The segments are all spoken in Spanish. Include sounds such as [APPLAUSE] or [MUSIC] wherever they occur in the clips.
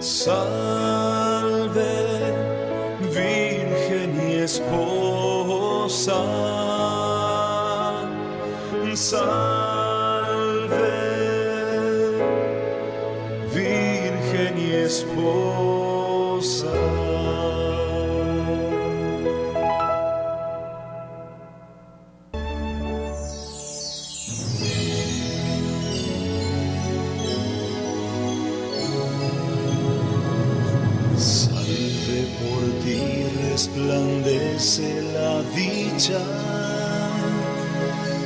Salve, Virgen y esposa. Salve, Virgen y esposa.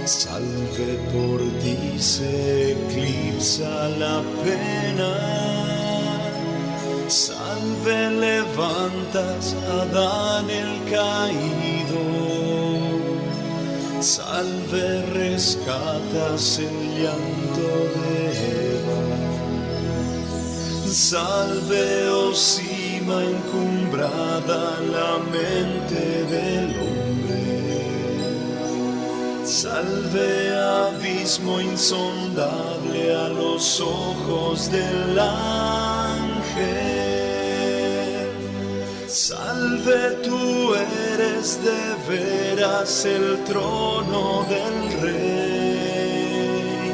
Salve por ti se eclipsa la pena. Salve levantas a Adán el caído. Salve rescatas el llanto de Eva. Salve, oh encumbrada, la mente del hombre. Salve, abismo insondable a los ojos del ángel. Salve, tú eres de veras el trono del rey.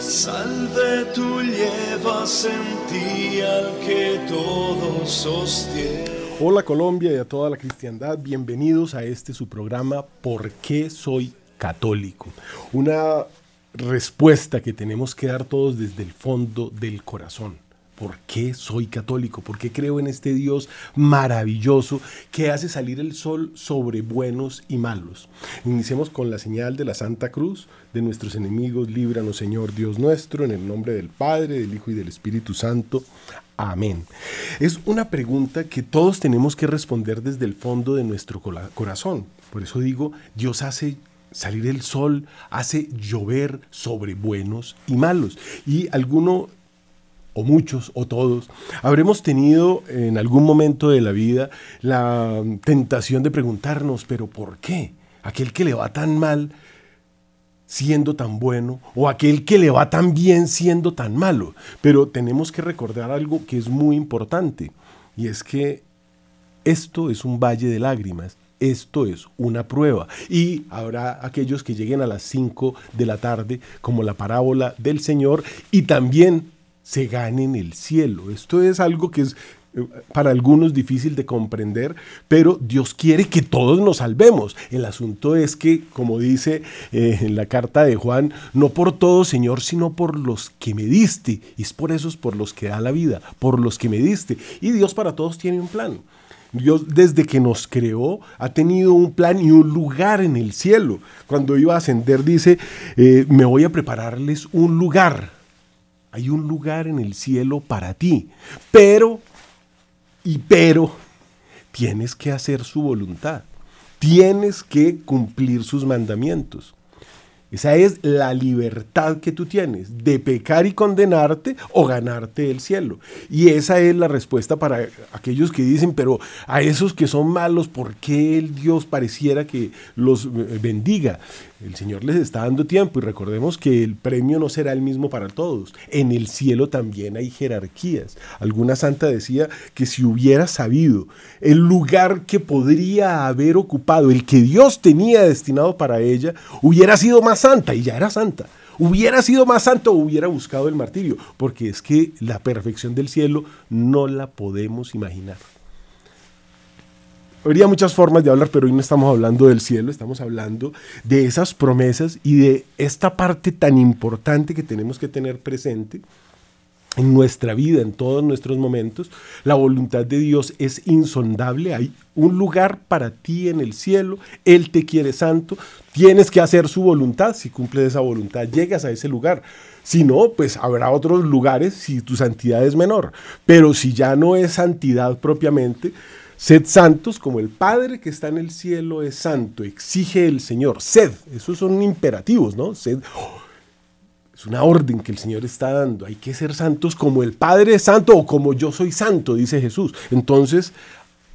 Salve, tú llevas en ti al que todo sostiene. Hola Colombia y a toda la cristiandad, bienvenidos a este su programa ¿Por qué soy católico? Una respuesta que tenemos que dar todos desde el fondo del corazón. ¿Por qué soy católico? ¿Por qué creo en este Dios maravilloso que hace salir el sol sobre buenos y malos? Iniciemos con la señal de la Santa Cruz, de nuestros enemigos, líbranos Señor Dios nuestro, en el nombre del Padre, del Hijo y del Espíritu Santo. Amén. Es una pregunta que todos tenemos que responder desde el fondo de nuestro corazón. Por eso digo, Dios hace salir el sol, hace llover sobre buenos y malos. Y alguno o muchos o todos, habremos tenido en algún momento de la vida la tentación de preguntarnos, pero ¿por qué? Aquel que le va tan mal siendo tan bueno o aquel que le va tan bien siendo tan malo. Pero tenemos que recordar algo que es muy importante y es que esto es un valle de lágrimas. Esto es una prueba. Y habrá aquellos que lleguen a las 5 de la tarde, como la parábola del Señor, y también se ganen el cielo. Esto es algo que es eh, para algunos difícil de comprender, pero Dios quiere que todos nos salvemos. El asunto es que, como dice eh, en la carta de Juan, no por todos, Señor, sino por los que me diste. Y es por esos por los que da la vida, por los que me diste. Y Dios para todos tiene un plan. Dios desde que nos creó ha tenido un plan y un lugar en el cielo. Cuando iba a ascender dice, eh, me voy a prepararles un lugar. Hay un lugar en el cielo para ti. Pero, y pero, tienes que hacer su voluntad. Tienes que cumplir sus mandamientos. Esa es la libertad que tú tienes de pecar y condenarte o ganarte el cielo. Y esa es la respuesta para aquellos que dicen, pero a esos que son malos, ¿por qué el Dios pareciera que los eh, bendiga? El Señor les está dando tiempo y recordemos que el premio no será el mismo para todos. En el cielo también hay jerarquías. Alguna santa decía que si hubiera sabido el lugar que podría haber ocupado, el que Dios tenía destinado para ella, hubiera sido más santa y ya era santa. Hubiera sido más santo hubiera buscado el martirio, porque es que la perfección del cielo no la podemos imaginar. Habría muchas formas de hablar, pero hoy no estamos hablando del cielo, estamos hablando de esas promesas y de esta parte tan importante que tenemos que tener presente en nuestra vida, en todos nuestros momentos. La voluntad de Dios es insondable, hay un lugar para ti en el cielo, Él te quiere santo, tienes que hacer su voluntad, si cumples esa voluntad, llegas a ese lugar. Si no, pues habrá otros lugares si tu santidad es menor. Pero si ya no es santidad propiamente, Sed santos como el Padre que está en el cielo es santo, exige el Señor. Sed, esos son imperativos, ¿no? Sed, es una orden que el Señor está dando. Hay que ser santos como el Padre es santo o como yo soy santo, dice Jesús. Entonces,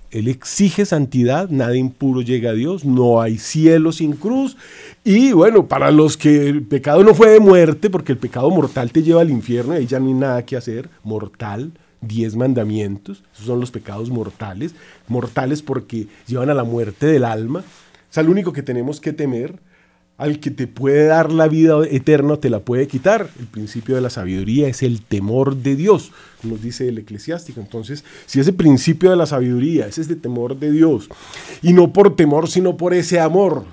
Él exige santidad, nada impuro llega a Dios, no hay cielo sin cruz. Y bueno, para los que el pecado no fue de muerte, porque el pecado mortal te lleva al infierno, ahí ya no hay nada que hacer, mortal, diez mandamientos, esos son los pecados mortales, mortales porque llevan a la muerte del alma. O sea, lo único que tenemos que temer, al que te puede dar la vida eterna, te la puede quitar. El principio de la sabiduría es el temor de Dios, nos dice el eclesiástico. Entonces, si ese principio de la sabiduría es este temor de Dios, y no por temor, sino por ese amor,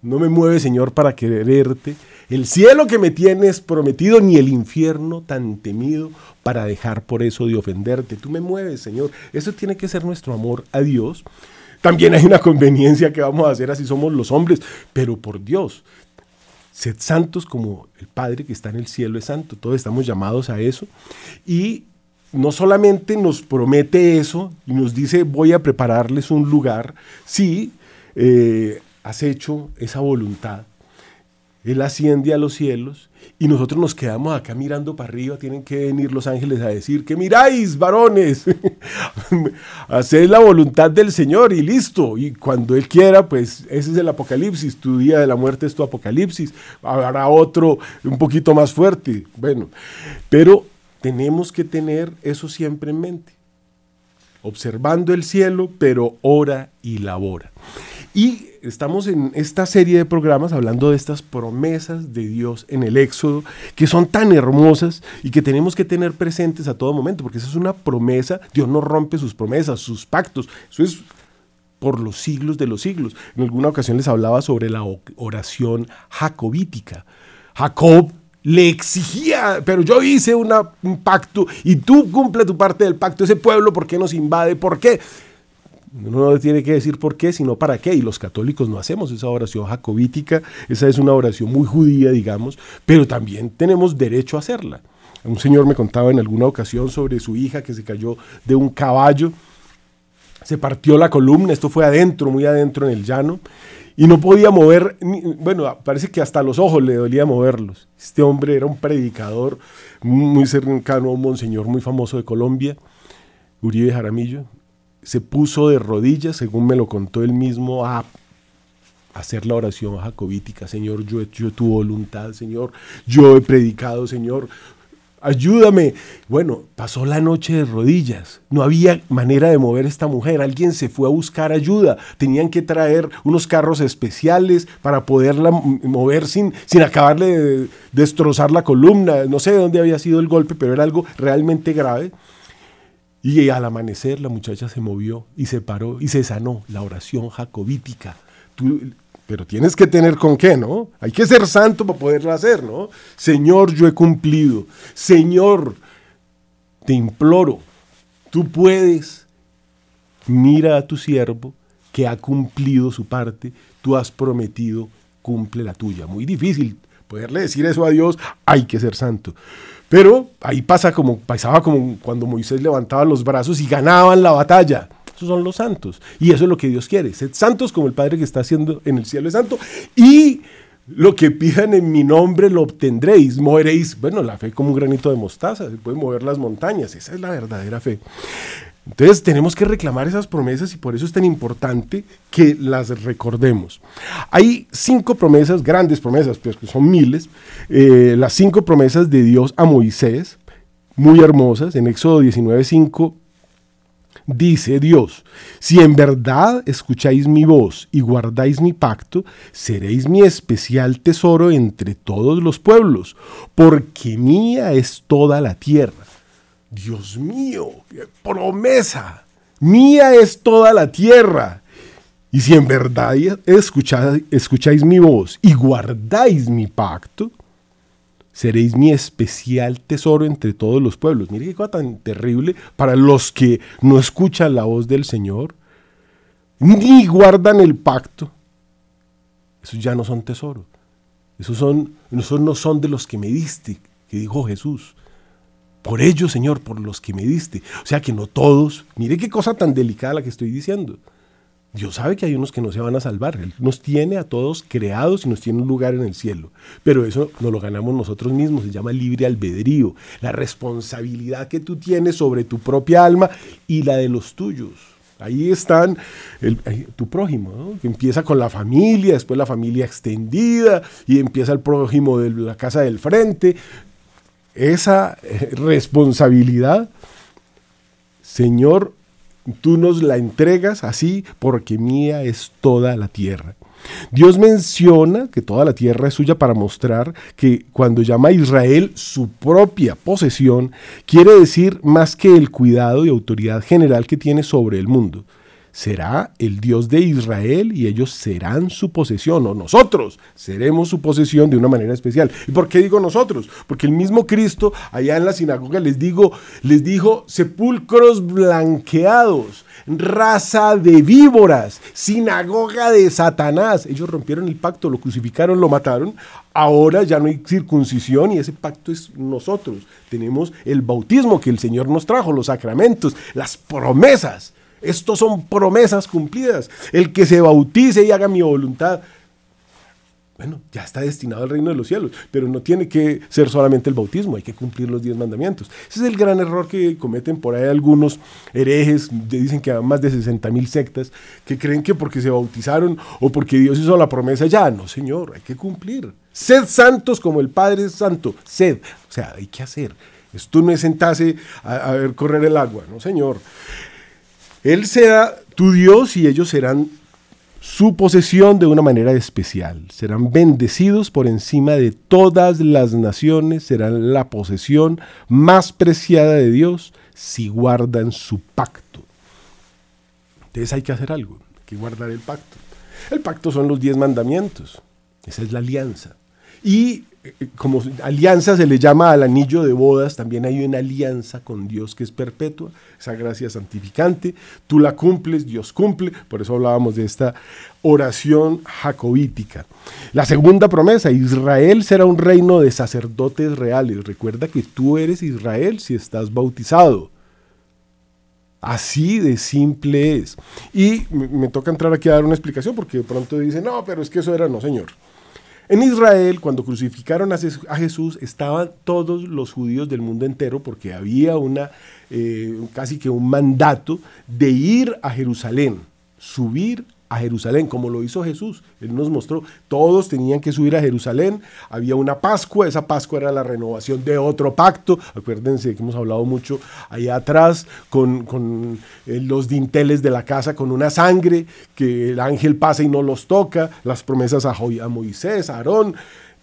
no me mueve, Señor, para quererte. El cielo que me tienes prometido, ni el infierno tan temido para dejar por eso de ofenderte. Tú me mueves, Señor. Eso tiene que ser nuestro amor a Dios. También hay una conveniencia que vamos a hacer así somos los hombres, pero por Dios. Sed santos como el Padre que está en el cielo es santo. Todos estamos llamados a eso. Y no solamente nos promete eso y nos dice voy a prepararles un lugar, sí, eh, has hecho esa voluntad. Él asciende a los cielos y nosotros nos quedamos acá mirando para arriba. Tienen que venir los ángeles a decir, que miráis, varones, [LAUGHS] haced la voluntad del Señor y listo. Y cuando Él quiera, pues ese es el apocalipsis. Tu día de la muerte es tu apocalipsis. Habrá otro un poquito más fuerte. Bueno, pero tenemos que tener eso siempre en mente. Observando el cielo, pero ora y labora. Y estamos en esta serie de programas hablando de estas promesas de Dios en el Éxodo, que son tan hermosas y que tenemos que tener presentes a todo momento, porque esa es una promesa, Dios no rompe sus promesas, sus pactos, eso es por los siglos de los siglos. En alguna ocasión les hablaba sobre la oración jacobítica. Jacob le exigía, pero yo hice un pacto y tú cumple tu parte del pacto, ese pueblo, ¿por qué nos invade? ¿Por qué? Uno no tiene que decir por qué, sino para qué. Y los católicos no hacemos esa oración jacobítica, esa es una oración muy judía, digamos, pero también tenemos derecho a hacerla. Un señor me contaba en alguna ocasión sobre su hija que se cayó de un caballo, se partió la columna, esto fue adentro, muy adentro en el llano, y no podía mover, bueno, parece que hasta los ojos le dolía moverlos. Este hombre era un predicador muy cercano a un monseñor muy famoso de Colombia, Uribe Jaramillo, se puso de rodillas, según me lo contó él mismo, a hacer la oración jacobítica. Señor, yo he hecho tu voluntad, Señor. Yo he predicado, Señor. Ayúdame. Bueno, pasó la noche de rodillas. No había manera de mover esta mujer. Alguien se fue a buscar ayuda. Tenían que traer unos carros especiales para poderla mover sin, sin acabarle de destrozar la columna. No sé de dónde había sido el golpe, pero era algo realmente grave. Y al amanecer la muchacha se movió y se paró y se sanó, la oración jacobítica. pero tienes que tener con qué, ¿no? Hay que ser santo para poderla hacer, ¿no? Señor, yo he cumplido. Señor, te imploro, tú puedes. Mira a tu siervo que ha cumplido su parte, tú has prometido, cumple la tuya. Muy difícil poderle decir eso a Dios, hay que ser santo. Pero ahí pasa como, pasaba como cuando Moisés levantaba los brazos y ganaban la batalla. Esos son los santos. Y eso es lo que Dios quiere. Sed santos como el Padre que está haciendo en el cielo es santo. Y lo que pidan en mi nombre lo obtendréis. Moveréis, bueno, la fe como un granito de mostaza. Se puede mover las montañas. Esa es la verdadera fe. Entonces tenemos que reclamar esas promesas y por eso es tan importante que las recordemos. Hay cinco promesas, grandes promesas, pero pues, son miles, eh, las cinco promesas de Dios a Moisés, muy hermosas. En Éxodo 19:5 dice Dios, si en verdad escucháis mi voz y guardáis mi pacto, seréis mi especial tesoro entre todos los pueblos, porque mía es toda la tierra. Dios mío, promesa. Mía es toda la tierra. Y si en verdad escucháis, escucháis mi voz y guardáis mi pacto, seréis mi especial tesoro entre todos los pueblos. Mire qué cosa tan terrible para los que no escuchan la voz del Señor, ni guardan el pacto. Esos ya no son tesoros. Esos, son, esos no son de los que me diste, que dijo Jesús. Por ellos, Señor, por los que me diste. O sea que no todos. Mire qué cosa tan delicada la que estoy diciendo. Dios sabe que hay unos que no se van a salvar. Él nos tiene a todos creados y nos tiene un lugar en el cielo. Pero eso no lo ganamos nosotros mismos. Se llama libre albedrío. La responsabilidad que tú tienes sobre tu propia alma y la de los tuyos. Ahí están tu prójimo, que empieza con la familia, después la familia extendida y empieza el prójimo de la casa del frente, esa eh, responsabilidad Señor, tú nos la entregas así porque mía es toda la tierra. Dios menciona que toda la tierra es suya para mostrar que cuando llama a Israel su propia posesión, quiere decir más que el cuidado y autoridad general que tiene sobre el mundo será el Dios de Israel y ellos serán su posesión, o nosotros seremos su posesión de una manera especial. ¿Y por qué digo nosotros? Porque el mismo Cristo allá en la sinagoga les, digo, les dijo sepulcros blanqueados, raza de víboras, sinagoga de Satanás. Ellos rompieron el pacto, lo crucificaron, lo mataron. Ahora ya no hay circuncisión y ese pacto es nosotros. Tenemos el bautismo que el Señor nos trajo, los sacramentos, las promesas estos son promesas cumplidas. El que se bautice y haga mi voluntad, bueno, ya está destinado al reino de los cielos, pero no tiene que ser solamente el bautismo, hay que cumplir los diez mandamientos. Ese es el gran error que cometen por ahí algunos herejes, dicen que hay más de 60 mil sectas, que creen que porque se bautizaron o porque Dios hizo la promesa ya, no señor, hay que cumplir. Sed santos como el Padre es santo, sed, o sea, hay que hacer. Esto no es sentarse a, a ver correr el agua, no señor. Él será tu Dios y ellos serán su posesión de una manera especial. Serán bendecidos por encima de todas las naciones, serán la posesión más preciada de Dios si guardan su pacto. Entonces hay que hacer algo, hay que guardar el pacto. El pacto son los diez mandamientos, esa es la alianza. Y como alianza se le llama al anillo de bodas, también hay una alianza con Dios que es perpetua, esa gracia santificante, tú la cumples, Dios cumple, por eso hablábamos de esta oración jacobítica. La segunda promesa, Israel será un reino de sacerdotes reales. Recuerda que tú eres Israel si estás bautizado. Así de simple es. Y me, toca entrar aquí a dar una explicación porque de pronto dicen, no, pero es que eso era no, señor. En Israel, cuando crucificaron a Jesús, estaban todos los judíos del mundo entero porque había una, eh, casi que un mandato de ir a Jerusalén, subir a Jerusalén, como lo hizo Jesús. Él nos mostró, todos tenían que subir a Jerusalén, había una Pascua, esa Pascua era la renovación de otro pacto, acuérdense que hemos hablado mucho allá atrás con, eh, los dinteles de la casa, con una sangre, que el ángel pasa y no los toca, las promesas a, a Moisés, a Aarón,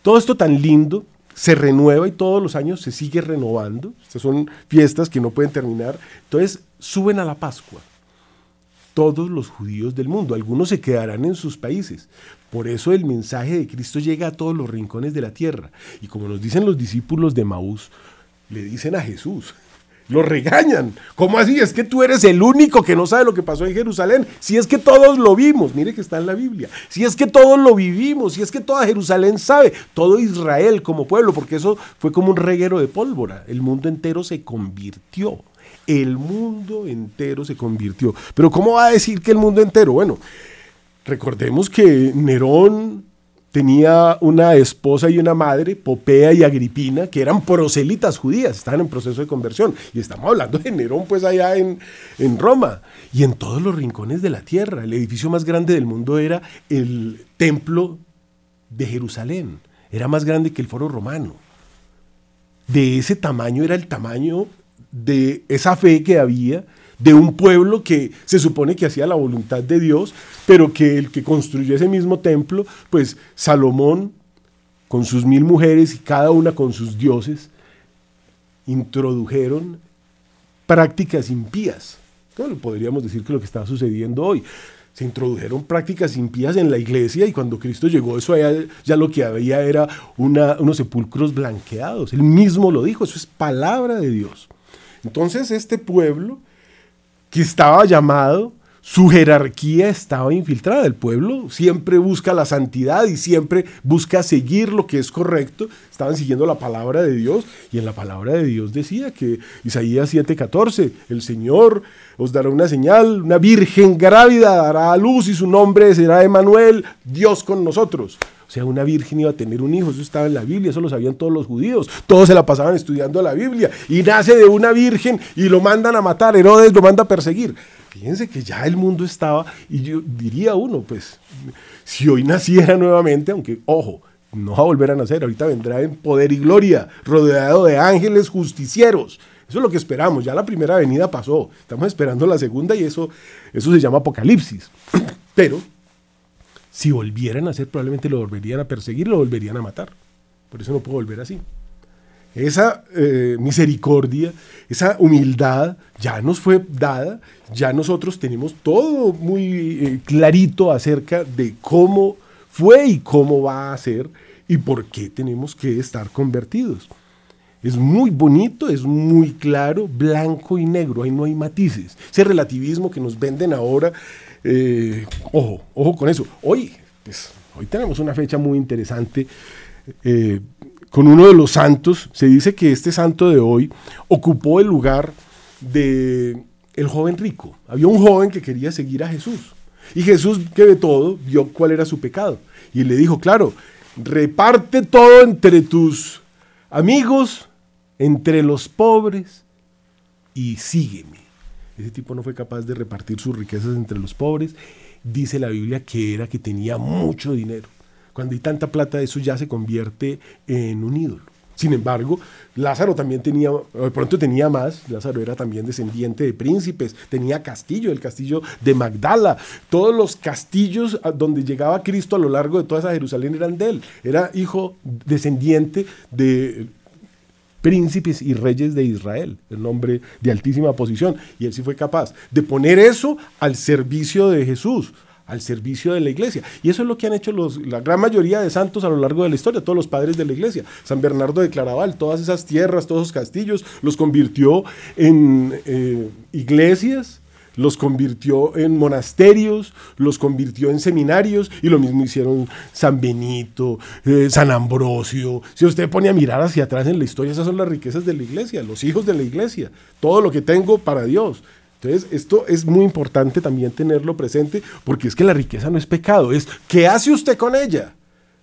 todo esto tan lindo, se renueva y todos los años se sigue renovando. Estas son fiestas que no pueden terminar. Entonces suben a la Pascua todos los judíos del mundo. Algunos se quedarán en sus países. Por eso el mensaje de Cristo llega a todos los rincones de la tierra. Y como nos dicen los discípulos de Maús, le dicen a Jesús, lo regañan. ¿Cómo así? Es que tú eres el único que no sabe lo que pasó en Jerusalén. Si es que todos lo vimos, mire que está en la Biblia. Si es que todos lo vivimos, si es que toda Jerusalén sabe, todo Israel como pueblo, porque eso fue como un reguero de pólvora. El mundo entero se convirtió el mundo entero se convirtió. Pero ¿cómo va a decir que el mundo entero? Bueno, recordemos que Nerón tenía una esposa y una madre, Popea y Agripina, que eran proselitas judías, estaban en proceso de conversión. Y estamos hablando de Nerón, pues allá en, en Roma y en todos los rincones de la tierra. El edificio más grande del mundo era el templo de Jerusalén. Era más grande que el foro romano. De ese tamaño era el tamaño de esa fe que había, de un pueblo que se supone que hacía la voluntad de Dios, pero que el que construyó ese mismo templo, pues Salomón, con sus mil mujeres y cada una con sus dioses, introdujeron prácticas impías. podríamos decir que lo que está sucediendo hoy. Se introdujeron prácticas impías en la iglesia y cuando Cristo llegó, eso ya lo que había era unos sepulcros blanqueados. Él mismo lo dijo, eso es palabra de Dios. Entonces este pueblo que estaba llamado, su jerarquía estaba infiltrada. El pueblo siempre busca la santidad y siempre busca seguir lo que es correcto. Estaban siguiendo la palabra de Dios y en la palabra de Dios decía que Isaías 7:14, el Señor os dará una señal, una virgen grávida dará a luz y su nombre será Emanuel, Dios con nosotros. O sea, una virgen iba a tener un hijo, eso estaba en la Biblia, eso lo sabían todos los judíos, todos se la pasaban estudiando la Biblia, y nace de una virgen y lo mandan a matar, Herodes lo manda a perseguir. Fíjense que ya el mundo estaba, y yo diría uno, pues, si hoy naciera nuevamente, aunque, ojo, no va a volver a nacer, ahorita vendrá en poder y gloria, rodeado de ángeles justicieros. Eso es lo que esperamos. Ya la primera venida pasó. Estamos esperando la segunda y eso, eso se llama apocalipsis. Pero si volvieran a hacer, probablemente lo volverían a perseguir, lo volverían a matar. Por eso no puedo volver así. Esa eh, misericordia, esa humildad ya nos fue dada, ya nosotros tenemos todo muy eh, clarito acerca de cómo fue y cómo va a ser y por qué tenemos que estar convertidos. Es muy bonito, es muy claro, blanco y negro, ahí no hay matices. Ese relativismo que nos venden ahora, eh, ojo, ojo con eso. Hoy, pues, hoy tenemos una fecha muy interesante con uno de los santos, se dice que este santo de hoy ocupó el lugar de el joven rico. Había un joven que quería seguir a Jesús. Y Jesús, que de todo, vio cuál era su pecado. Y le dijo, claro, reparte todo entre tus amigos, entre los pobres, y sígueme. Ese tipo no fue capaz de repartir sus riquezas entre los pobres. Dice la Biblia que era que tenía mucho dinero. Cuando hay tanta plata, eso ya se convierte en un ídolo. Sin embargo, Lázaro también tenía, de pronto tenía más, Lázaro era también descendiente de príncipes, tenía castillo, el castillo de Magdala, todos los castillos donde llegaba Cristo a lo largo de toda esa Jerusalén eran de él, era hijo descendiente de príncipes y reyes de Israel, el hombre de altísima posición, y él sí fue capaz de poner eso al servicio de Jesús, al servicio de la iglesia. Y eso es lo que han hecho la gran mayoría de santos a lo largo de la historia, todos los padres de la iglesia. San Bernardo de Claraval, todas esas tierras, todos esos castillos, los convirtió en eh, iglesias, los convirtió en monasterios, los convirtió en seminarios y lo mismo hicieron San Benito, eh, San Ambrosio. Si usted pone a mirar hacia atrás en la historia, esas son las riquezas de la iglesia, los hijos de la iglesia, todo lo que tengo para Dios. Entonces, esto es muy importante también tenerlo presente porque es que la riqueza no es pecado, es ¿qué hace usted con ella?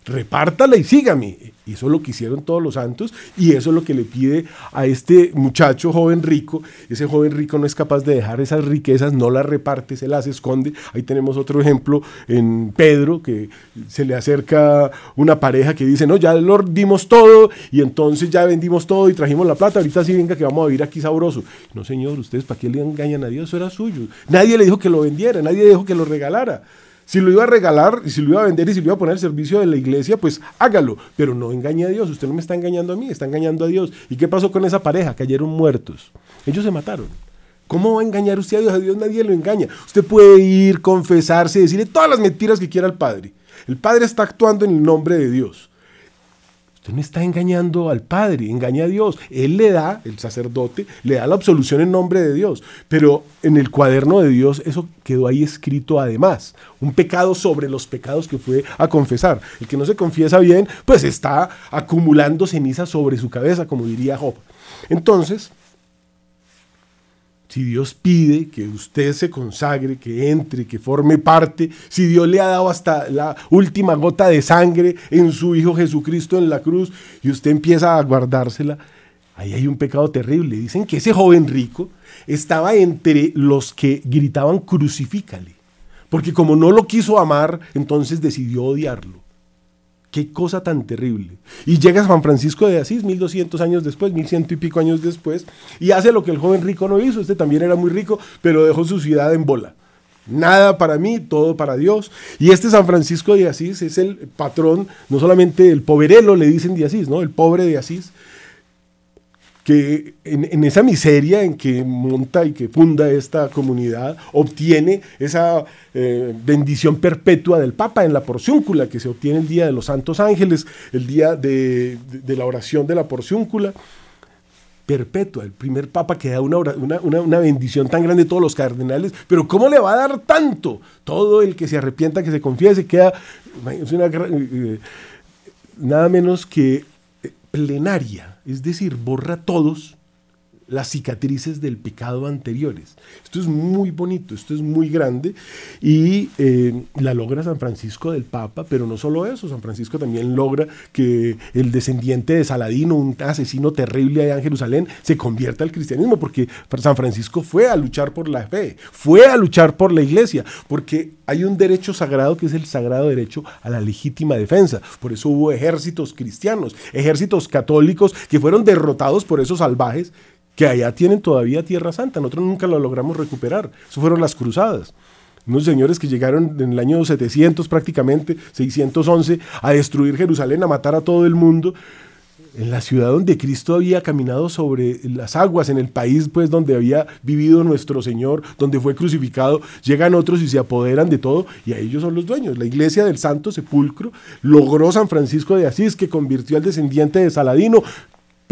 Repártala y sígame. Y eso es lo que hicieron todos los santos y eso es lo que le pide a este muchacho joven rico. Ese joven rico no es capaz de dejar esas riquezas, no las reparte, se las esconde. Ahí tenemos otro ejemplo en Pedro, que se le acerca una pareja que dice, no, ya lo dimos todo y entonces ya vendimos todo y trajimos la plata, ahorita sí venga que vamos a vivir aquí sabroso. No, señor, ustedes para qué le engañan a Dios, eso era suyo. Nadie le dijo que lo vendiera, nadie dijo que lo regalara. Si lo iba a regalar, y si lo iba a vender y si lo iba a poner al servicio de la iglesia, pues hágalo. Pero no engañe a Dios. Usted no me está engañando a mí, está engañando a Dios. ¿Y qué pasó con esa pareja? Cayeron muertos. Ellos se mataron. ¿Cómo va a engañar usted a Dios? A Dios nadie lo engaña. Usted puede ir, confesarse, decirle todas las mentiras que quiera al Padre. El Padre está actuando en el nombre de Dios. Usted no está engañando al Padre, engaña a Dios. Él le da, el sacerdote, le da la absolución en nombre de Dios. Pero en el cuaderno de Dios eso quedó ahí escrito además. Un pecado sobre los pecados que fue a confesar. El que no se confiesa bien, pues está acumulando ceniza sobre su cabeza, como diría Job. Entonces, si Dios pide que usted se consagre, que entre, que forme parte, si Dios le ha dado hasta la última gota de sangre en su Hijo Jesucristo en la cruz y usted empieza a guardársela, ahí hay un pecado terrible. Dicen que ese joven rico estaba entre los que gritaban crucifícale, porque como no lo quiso amar, entonces decidió odiarlo. Qué cosa tan terrible. Y llega San Francisco de Asís, 1200 años después, 1100 y pico años después, y hace lo que el joven rico no hizo. Este también era muy rico, pero dejó su ciudad en bola. Nada para mí, todo para Dios. Y este San Francisco de Asís es el patrón, no solamente el poverelo, le dicen de Asís, ¿no? El pobre de Asís, que en, esa miseria en que monta y que funda esta comunidad, obtiene esa eh, bendición perpetua del Papa en la porciúncula, que se obtiene el día de los Santos Ángeles, el día de, la oración de la porciúncula. Perpetua, el primer papa que da una, una, bendición tan grande a todos los cardenales, pero ¿cómo le va a dar tanto? Todo el que se arrepienta, que se confiese, queda, una, eh, nada menos que plenaria, es decir, borra todos las cicatrices del pecado anteriores. Esto es muy bonito, esto es muy grande y eh, la logra San Francisco del Papa, pero no solo eso, San Francisco también logra que el descendiente de Saladino, un asesino terrible allá en Jerusalén, se convierta al cristianismo, porque San Francisco fue a luchar por la fe, fue a luchar por la iglesia, porque hay un derecho sagrado que es el sagrado derecho a la legítima defensa. Por eso hubo ejércitos cristianos, ejércitos católicos que fueron derrotados por esos salvajes que allá tienen todavía Tierra Santa. Nosotros nunca lo logramos recuperar. Eso fueron las cruzadas. Unos señores que llegaron en el año 700 prácticamente, 611, a destruir Jerusalén, a matar a todo el mundo en la ciudad donde Cristo había caminado sobre las aguas, en el país pues donde había vivido nuestro Señor, donde fue crucificado, llegan otros y se apoderan de todo y a ellos son los dueños. La iglesia del Santo Sepulcro logró San Francisco de Asís que convirtió al descendiente de Saladino,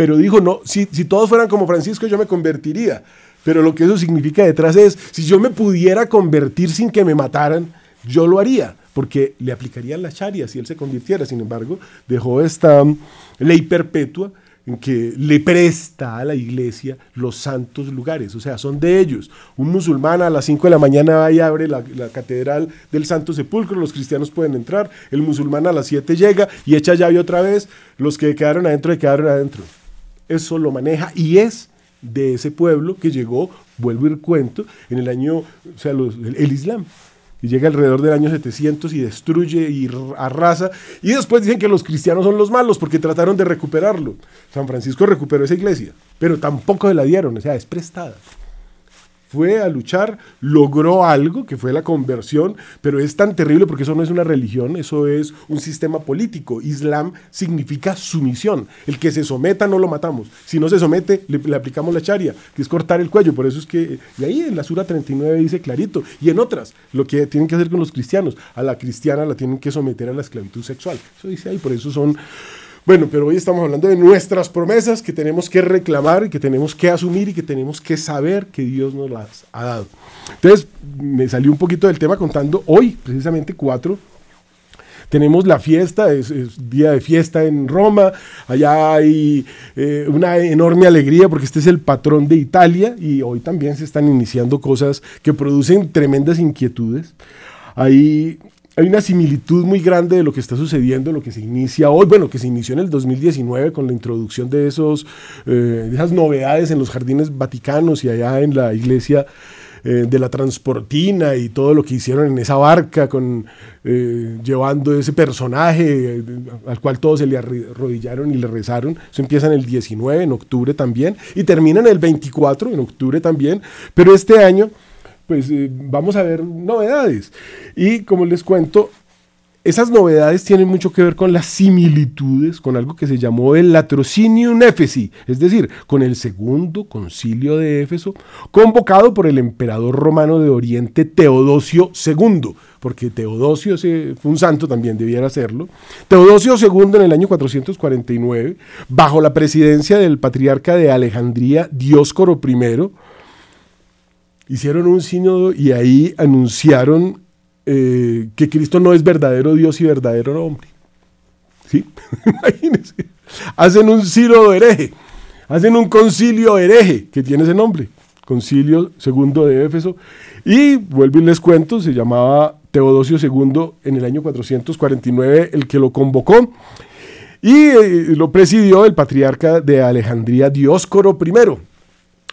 pero dijo, no, si, si todos fueran como Francisco yo me convertiría. Pero lo que eso significa detrás es, si yo me pudiera convertir sin que me mataran, yo lo haría porque le aplicarían la charia si él se convirtiera. Sin embargo, dejó esta um, ley perpetua en que le presta a la iglesia los santos lugares, o sea, son de ellos. Un musulmán a las 5 de la mañana va y abre la, catedral del Santo Sepulcro, los cristianos pueden entrar, el musulmán a las 7 llega y echa llave otra vez, los que quedaron adentro, quedaron adentro. Eso lo maneja y es de ese pueblo que llegó, vuelvo y cuento, en el año, o sea, el Islam y llega alrededor del año 700 y destruye y arrasa. Y después dicen que los cristianos son los malos porque trataron de recuperarlo. San Francisco recuperó esa iglesia, pero tampoco se la dieron, o sea, es prestada fue a luchar, logró algo, que fue la conversión, pero es tan terrible porque eso no es una religión, eso es un sistema político. Islam significa sumisión. El que se someta no lo matamos. Si no se somete, le, aplicamos la charia, que es cortar el cuello. Por eso es que, y ahí en la Sura 39 dice clarito, y en otras, lo que tienen que hacer con los cristianos, a la cristiana la tienen que someter a la esclavitud sexual. Eso dice ahí, por eso son bueno, pero hoy estamos hablando de nuestras promesas que tenemos que reclamar, que tenemos que asumir y que tenemos que saber que Dios nos las ha dado. Entonces, me salió un poquito del tema contando hoy, precisamente cuatro. Tenemos la fiesta, es, día de fiesta en Roma, allá hay eh, una enorme alegría porque este es el patrón de Italia y hoy también se están iniciando cosas que producen tremendas inquietudes. Hay hay una similitud muy grande de lo que está sucediendo, lo que se inicia hoy, bueno, que se inició en el 2019 con la introducción de, esos, eh, esas novedades en los jardines vaticanos y allá en la iglesia eh, de la transportina y todo lo que hicieron en esa barca, con, eh, llevando ese personaje al cual todos se le arrodillaron y le rezaron. Eso empieza en el 19, en octubre también, y termina en el 24, en octubre también, pero este año pues eh, vamos a ver novedades. Y como les cuento, esas novedades tienen mucho que ver con las similitudes, con algo que se llamó el Latrocinium Éfesi, es decir, con el segundo concilio de Éfeso, convocado por el emperador romano de Oriente Teodosio II, porque Teodosio fue un santo también, debiera serlo. Teodosio II en el año 449, bajo la presidencia del patriarca de Alejandría, Dioscoro I, hicieron un sínodo y ahí anunciaron eh, que Cristo no es verdadero Dios y verdadero hombre. ¿Sí? [LAUGHS] Imagínense. Hacen un sínodo hereje. Hacen un concilio hereje que tiene ese nombre. Concilio segundo de Éfeso. Y vuelvo y les cuento, se llamaba Teodosio II en el año 449 el que lo convocó. Y eh, lo presidió el patriarca de Alejandría, Dioscoro I.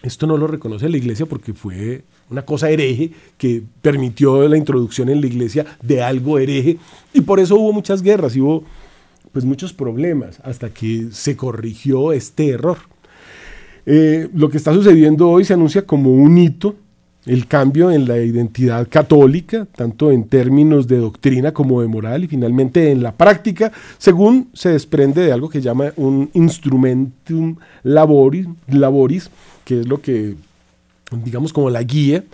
Esto no lo reconoce la iglesia porque fue una cosa hereje que permitió la introducción en la iglesia de algo hereje y por eso hubo muchas guerras y hubo pues muchos problemas hasta que se corrigió este error. Eh, lo que está sucediendo hoy se anuncia como un hito, el cambio en la identidad católica, tanto en términos de doctrina como de moral y finalmente en la práctica, según se desprende de algo que llama un instrumentum laboris, que es lo que digamos como la guía,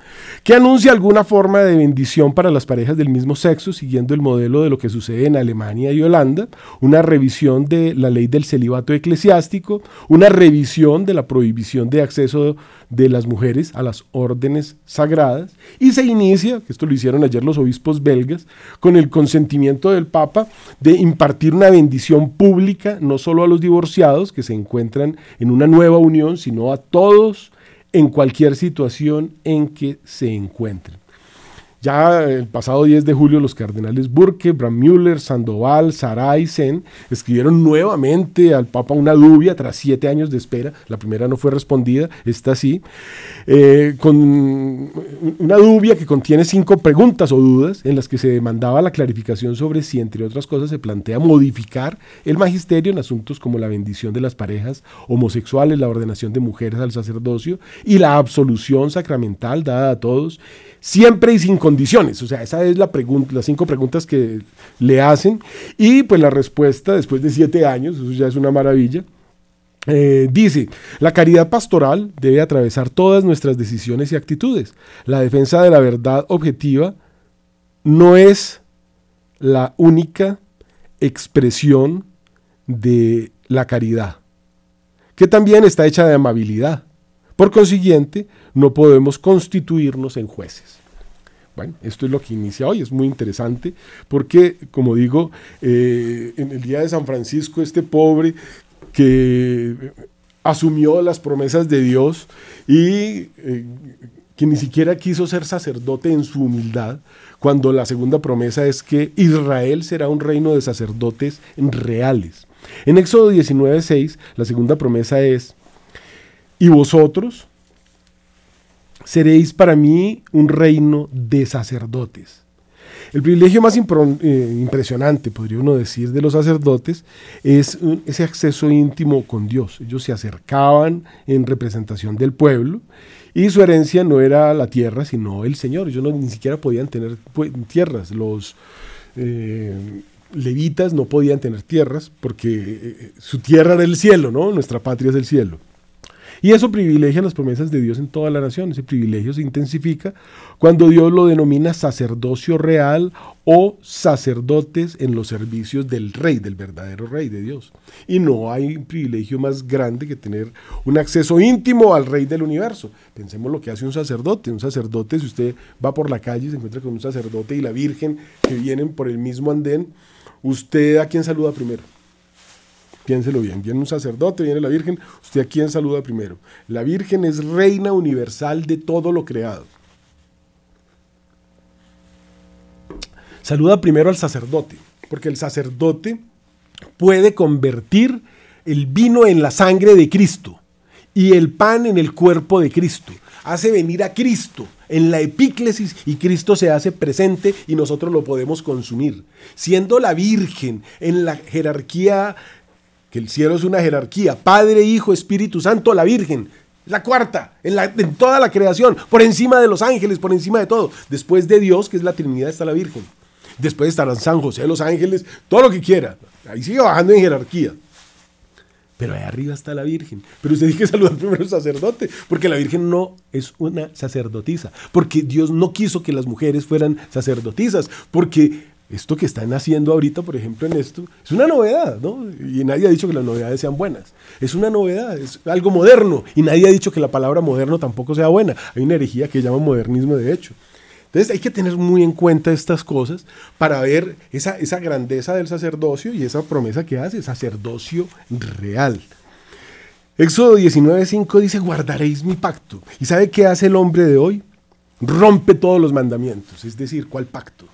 que anuncia alguna forma de bendición para las parejas del mismo sexo, siguiendo el modelo de lo que sucede en Alemania y Holanda, una revisión de la ley del celibato eclesiástico, una revisión de la prohibición de acceso de las mujeres a las órdenes sagradas, y se inicia, que esto lo hicieron ayer los obispos belgas, con el consentimiento del Papa de impartir una bendición pública, no solo a los divorciados que se encuentran en una nueva unión, sino a todos en cualquier situación en que se encuentren. Ya el pasado 10 de julio los cardenales Burke, Müller, Sandoval, Saray, Sen escribieron nuevamente al Papa una dubia tras siete años de espera. La primera no fue respondida, esta sí, eh, con una dubia que contiene cinco preguntas o dudas en las que se demandaba la clarificación sobre si, entre otras cosas, se plantea modificar el magisterio en asuntos como la bendición de las parejas homosexuales, la ordenación de mujeres al sacerdocio y la absolución sacramental dada a todos siempre y sin condiciones. O sea, esa es la pregunta, las cinco preguntas que le hacen. Y pues la respuesta, después de siete años, eso ya es una maravilla. Eh, dice, la caridad pastoral debe atravesar todas nuestras decisiones y actitudes. La defensa de la verdad objetiva no es la única expresión de la caridad, que también está hecha de amabilidad. Por consiguiente, no podemos constituirnos en jueces. Bueno, esto es lo que inicia hoy, es muy interesante, porque, como digo, eh, en el día de San Francisco, este pobre que asumió las promesas de Dios y eh, que ni siquiera quiso ser sacerdote en su humildad, cuando la segunda promesa es que Israel será un reino de sacerdotes reales. En Éxodo 19:6, la segunda promesa es, y vosotros, seréis para mí un reino de sacerdotes. El privilegio más eh, impresionante, podría uno decir, de los sacerdotes es ese acceso íntimo con Dios. Ellos se acercaban en representación del pueblo y su herencia no era la tierra, sino el Señor. Ellos no, ni siquiera podían tener pues, tierras. Los eh, levitas no podían tener tierras porque eh, su tierra era el cielo, ¿no? Nuestra patria es el cielo. Y eso privilegia las promesas de Dios en toda la nación. Ese privilegio se intensifica cuando Dios lo denomina sacerdocio real o sacerdotes en los servicios del rey, del verdadero rey de Dios. Y no hay privilegio más grande que tener un acceso íntimo al rey del universo. Pensemos lo que hace un sacerdote. Un sacerdote, si usted va por la calle y se encuentra con un sacerdote y la Virgen que vienen por el mismo andén, ¿usted a quién saluda primero? Piénselo bien, viene un sacerdote, viene la Virgen, ¿usted a quién saluda primero? La Virgen es reina universal de todo lo creado. Saluda primero al sacerdote, porque el sacerdote puede convertir el vino en la sangre de Cristo y el pan en el cuerpo de Cristo. Hace venir a Cristo en la epíclesis y Cristo se hace presente y nosotros lo podemos consumir. Siendo la Virgen en la jerarquía que el cielo es una jerarquía, Padre, Hijo, Espíritu Santo, la Virgen, la cuarta, en, toda la creación, por encima de los ángeles, por encima de todo. Después de Dios, que es la Trinidad, está la Virgen. Después estarán San José, los ángeles, todo lo que quiera. Ahí sigue bajando en jerarquía. Pero ahí arriba está la Virgen. Pero usted tiene que saludar [LAUGHS] primero al sacerdote, porque la Virgen no es una sacerdotisa, porque Dios no quiso que las mujeres fueran sacerdotisas, porque esto que están haciendo ahorita, por ejemplo, en esto, es una novedad, ¿no? Y nadie ha dicho que las novedades sean buenas. Es una novedad, es algo moderno. Y nadie ha dicho que la palabra moderno tampoco sea buena. Hay una herejía que llama modernismo de hecho. Entonces hay que tener muy en cuenta estas cosas para ver esa, grandeza del sacerdocio y esa promesa que hace, sacerdocio real. Éxodo 19.5 dice, guardaréis mi pacto. ¿Y sabe qué hace el hombre de hoy? Rompe todos los mandamientos. Es decir, ¿cuál pacto?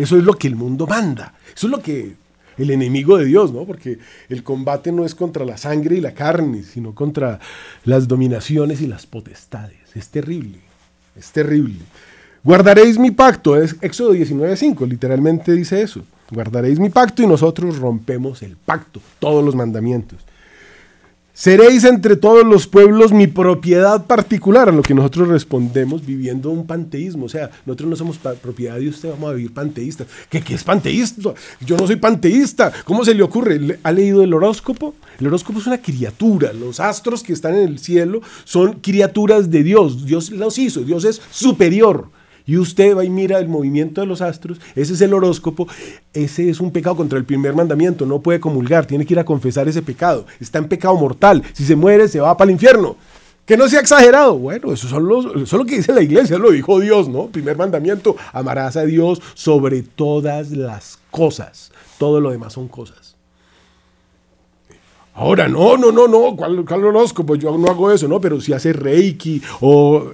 Eso es lo que el mundo manda. Eso es lo que el enemigo de Dios, ¿no? Porque el combate no es contra la sangre y la carne, sino contra las dominaciones y las potestades. Es terrible, es terrible. Guardaréis mi pacto, es Éxodo 19.5, literalmente dice eso. Guardaréis mi pacto y nosotros rompemos el pacto, todos los mandamientos. Seréis entre todos los pueblos mi propiedad particular, a lo que nosotros respondemos viviendo un panteísmo. O sea, nosotros no somos propiedad de usted, vamos a vivir panteístas. ¿Qué, ¿Qué, es panteísta? Yo no soy panteísta. ¿Cómo se le ocurre? ¿Ha leído el horóscopo? El horóscopo es una criatura. Los astros que están en el cielo son criaturas de Dios. Dios los hizo. Dios es superior y usted va y mira el movimiento de los astros, ese es el horóscopo, ese es un pecado contra el primer mandamiento, no puede comulgar, tiene que ir a confesar ese pecado, está en pecado mortal, si se muere se va para el infierno. Que no sea exagerado. Bueno, eso, son es lo que dice la iglesia, lo dijo Dios, ¿no? Primer mandamiento, amarás a Dios sobre todas las cosas. Todo lo demás son cosas. Ahora, no, no, no, no, ¿cuál, cuál horóscopo? Yo no hago eso, ¿no? Pero si hace Reiki o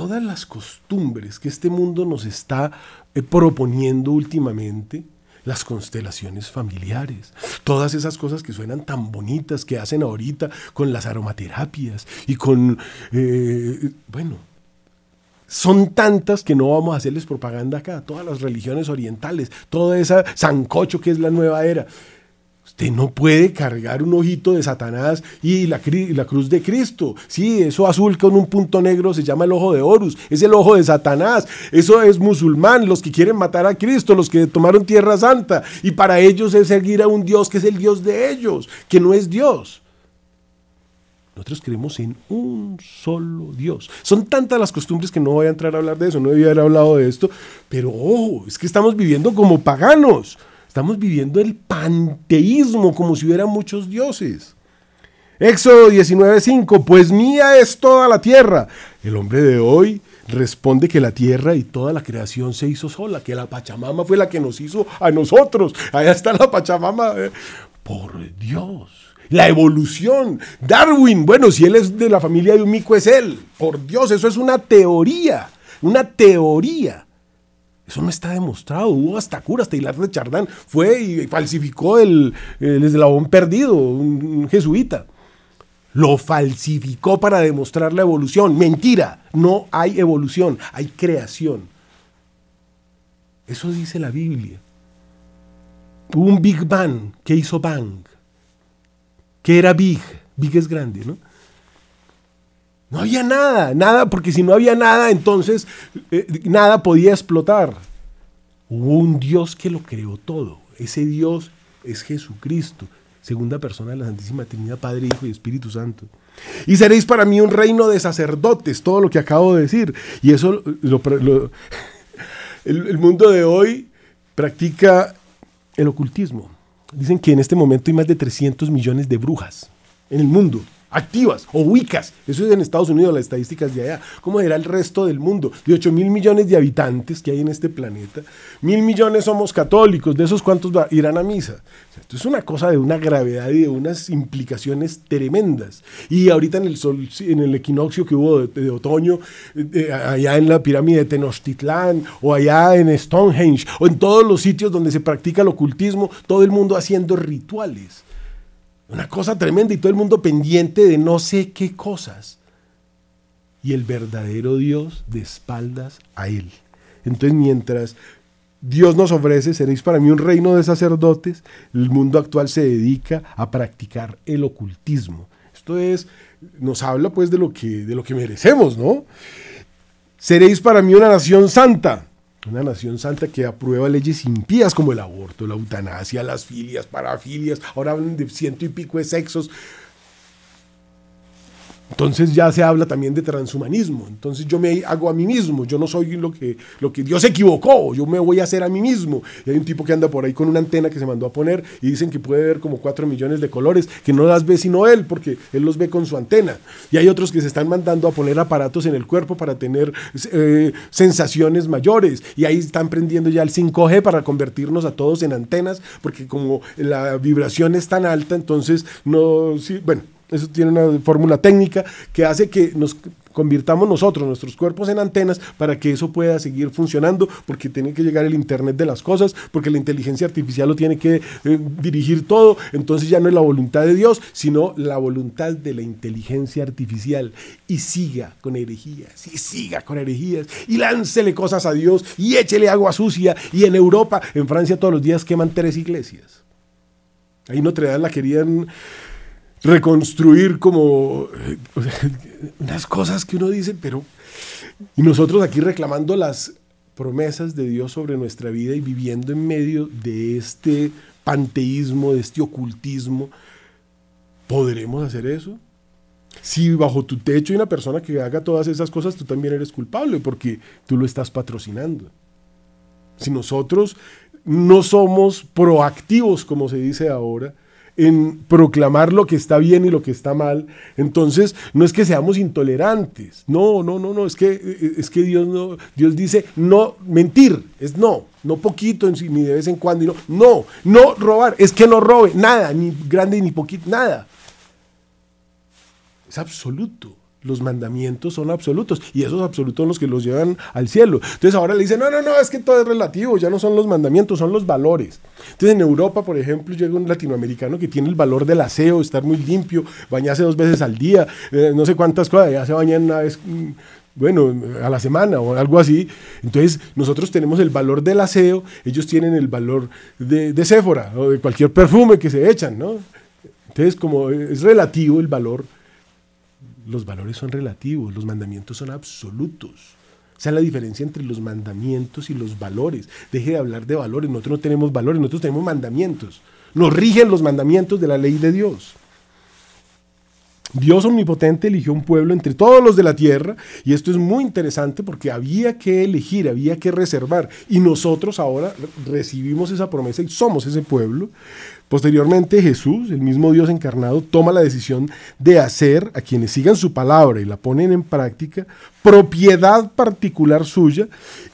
todas las costumbres que este mundo nos está eh, proponiendo últimamente, las constelaciones familiares, todas esas cosas que suenan tan bonitas que hacen ahorita con las aromaterapias y con, eh, bueno, son tantas que no vamos a hacerles propaganda acá, todas las religiones orientales, toda esa sancocho que es la nueva era. Usted no puede cargar un ojito de Satanás y la, la, cruz de Cristo. Sí, eso azul con un punto negro se llama el ojo de Horus. Es el ojo de Satanás. Eso es musulmán, los que quieren matar a Cristo, los que tomaron tierra santa. Y para ellos es seguir a un Dios que es el Dios de ellos, que no es Dios. Nosotros creemos en un solo Dios. Son tantas las costumbres que no voy a entrar a hablar de eso, no debía haber hablado de esto, pero ojo, es que estamos viviendo como paganos. Estamos viviendo el panteísmo como si hubiera muchos dioses. Éxodo 19:5, pues mía es toda la tierra. El hombre de hoy responde que la tierra y toda la creación se hizo sola, que la Pachamama fue la que nos hizo a nosotros. Allá está la Pachamama. Eh. Por Dios. La evolución. Darwin, bueno, si él es de la familia de un mico, es él. Por Dios, eso es una teoría. Una teoría. Eso no está demostrado. Hubo hasta curas. Taylor de Chardán fue y falsificó el, el eslabón perdido, un, jesuita. Lo falsificó para demostrar la evolución. Mentira. No hay evolución, hay creación. Eso dice la Biblia. Hubo un Big Bang que hizo Bang. Que era Big. Big es grande, ¿no? No había nada, nada, porque si no había nada, entonces eh, nada podía explotar. Hubo un Dios que lo creó todo. Ese Dios es Jesucristo, segunda persona de la Santísima Trinidad, Padre, Hijo y Espíritu Santo. Y seréis para mí un reino de sacerdotes, todo lo que acabo de decir. Y eso [LAUGHS] el mundo de hoy practica el ocultismo. Dicen que en este momento hay más de 300 millones de brujas en el mundo activas o wicas. Eso es en Estados Unidos, las estadísticas de allá. ¿Cómo era el resto del mundo? De 8 mil millones de habitantes que hay en este planeta, mil millones somos católicos. ¿De esos cuántos irán a misa? esto es una cosa de una gravedad y de unas implicaciones tremendas. Y ahorita en el, sol, en el equinoccio que hubo de, otoño, eh, allá en la pirámide de Tenochtitlán, o allá en Stonehenge, o en todos los sitios donde se practica el ocultismo, todo el mundo haciendo rituales una cosa tremenda y todo el mundo pendiente de no sé qué cosas. Y el verdadero Dios de espaldas a Él. Entonces mientras Dios nos ofrece, seréis para mí un reino de sacerdotes, el mundo actual se dedica a practicar el ocultismo. Esto es, nos habla pues de lo que, de lo que merecemos, ¿no? Seréis para mí una nación santa una nación santa que aprueba leyes impías como el aborto, la eutanasia, las filias, parafilias, ahora hablan de ciento y pico de sexos. Entonces ya se habla también de transhumanismo. Entonces yo me hago a mí mismo. Yo no soy lo que, lo que Dios equivocó. Yo me voy a hacer a mí mismo. Y hay un tipo que anda por ahí con una antena que se mandó a poner y dicen que puede ver como cuatro millones de colores, que no las ve sino él, porque él los ve con su antena. Y hay otros que se están mandando a poner aparatos en el cuerpo para tener eh, sensaciones mayores. Y ahí están prendiendo ya el 5G para convertirnos a todos en antenas, porque como la vibración es tan alta, entonces no... Sí, bueno eso tiene una fórmula técnica que hace que nos convirtamos nosotros, nuestros cuerpos en antenas para que eso pueda seguir funcionando, porque tiene que llegar el Internet de las cosas, porque la inteligencia artificial lo tiene que eh, dirigir todo, entonces ya no es la voluntad de Dios, sino la voluntad de la inteligencia artificial. Y siga con herejías, y siga con herejías, y láncele cosas a Dios, y échele agua sucia, y en Europa, en Francia todos los días queman tres iglesias. Ahí Notre Dame la querían reconstruir como eh, unas cosas que uno dice, pero... Y nosotros aquí reclamando las promesas de Dios sobre nuestra vida y viviendo en medio de este panteísmo, de este ocultismo, ¿podremos hacer eso? Si bajo tu techo hay una persona que haga todas esas cosas, tú también eres culpable porque tú lo estás patrocinando. Si nosotros no somos proactivos, como se dice ahora, en proclamar lo que está bien y lo que está mal. Entonces, no es que seamos intolerantes. No, no, no, no, es que es que Dios no Dios dice no mentir, es no, no poquito ni de vez en cuando, no, no, no robar, es que no robe nada, ni grande ni poquito, nada. Es absoluto. Los mandamientos son absolutos y esos absolutos son los que los llevan al cielo. Entonces ahora le dicen, no, no, no, es que todo es relativo, ya no son los mandamientos, son los valores. Entonces en Europa, por ejemplo, llega un latinoamericano que tiene el valor del aseo, estar muy limpio, bañarse dos veces al día, eh, no sé cuántas cosas, ya se bañan una vez mm, bueno, a la semana o algo así. Entonces, nosotros tenemos el valor del aseo, ellos tienen el valor de, de Sephora o de cualquier perfume que se echan, ¿no? Entonces, como es relativo el valor los valores son relativos, los mandamientos son absolutos. Esa es la diferencia entre los mandamientos y los valores. Deje de hablar de valores, nosotros no tenemos valores, nosotros tenemos mandamientos. Nos rigen los mandamientos de la ley de Dios. Dios omnipotente eligió un pueblo entre todos los de la tierra y esto es muy interesante porque había que elegir, había que reservar y nosotros ahora recibimos esa promesa y somos ese pueblo. Posteriormente Jesús, el mismo Dios encarnado, toma la decisión de hacer a quienes sigan su palabra y la ponen en práctica propiedad particular suya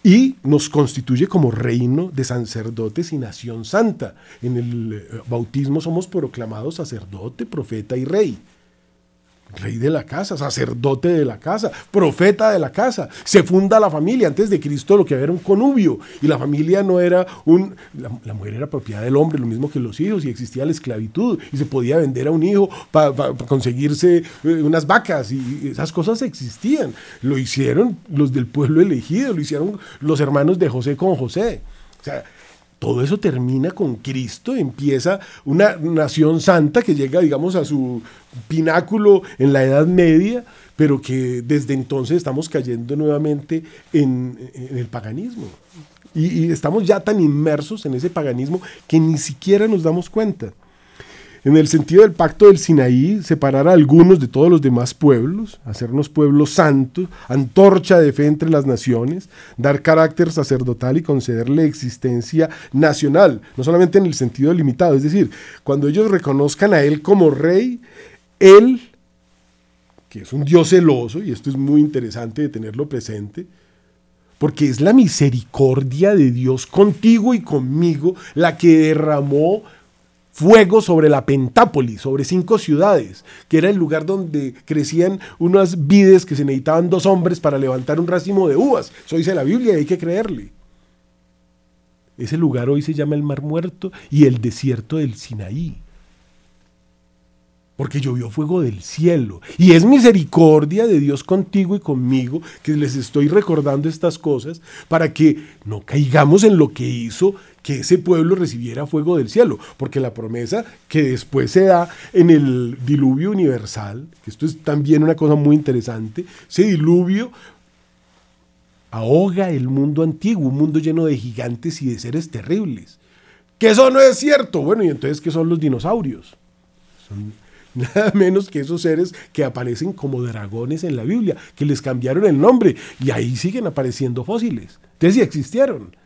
y nos constituye como reino de sacerdotes y nación santa. En el eh, bautismo somos proclamados sacerdote, profeta y rey rey de la casa, sacerdote de la casa, profeta de la casa. Se funda la familia. Antes de Cristo lo que había era un conubio y la familia no era un... La, mujer era propiedad del hombre, lo mismo que los hijos, y existía la esclavitud y se podía vender a un hijo para conseguirse eh, unas vacas y esas cosas existían. Lo hicieron los del pueblo elegido, lo hicieron los hermanos de José con José. O sea, todo eso termina con Cristo, empieza una nación santa que llega, digamos, a su pináculo en la Edad Media, pero que desde entonces estamos cayendo nuevamente en, el paganismo. y estamos ya tan inmersos en ese paganismo que ni siquiera nos damos cuenta en el sentido del pacto del Sinaí, separar a algunos de todos los demás pueblos, hacernos pueblos santos, antorcha de fe entre las naciones, dar carácter sacerdotal y concederle existencia nacional, no solamente en el sentido limitado, es decir, cuando ellos reconozcan a Él como rey, Él, que es un Dios celoso, y esto es muy interesante de tenerlo presente, porque es la misericordia de Dios contigo y conmigo la que derramó fuego sobre la Pentápolis, sobre cinco ciudades, que era el lugar donde crecían unas vides que se necesitaban dos hombres para levantar un racimo de uvas. Eso dice la Biblia y hay que creerle. Ese lugar hoy se llama el Mar Muerto y el desierto del Sinaí. Porque llovió fuego del cielo. Y es misericordia de Dios contigo y conmigo que les estoy recordando estas cosas para que no caigamos en lo que hizo que ese pueblo recibiera fuego del cielo, porque la promesa que después se da en el diluvio universal, que esto es también una cosa muy interesante, ese diluvio ahoga el mundo antiguo, un mundo lleno de gigantes y de seres terribles. Que eso no es cierto. Bueno, y entonces, ¿qué son los dinosaurios? Son [LAUGHS] nada menos que esos seres que aparecen como dragones en la Biblia, que les cambiaron el nombre y ahí siguen apareciendo fósiles. Entonces sí existieron.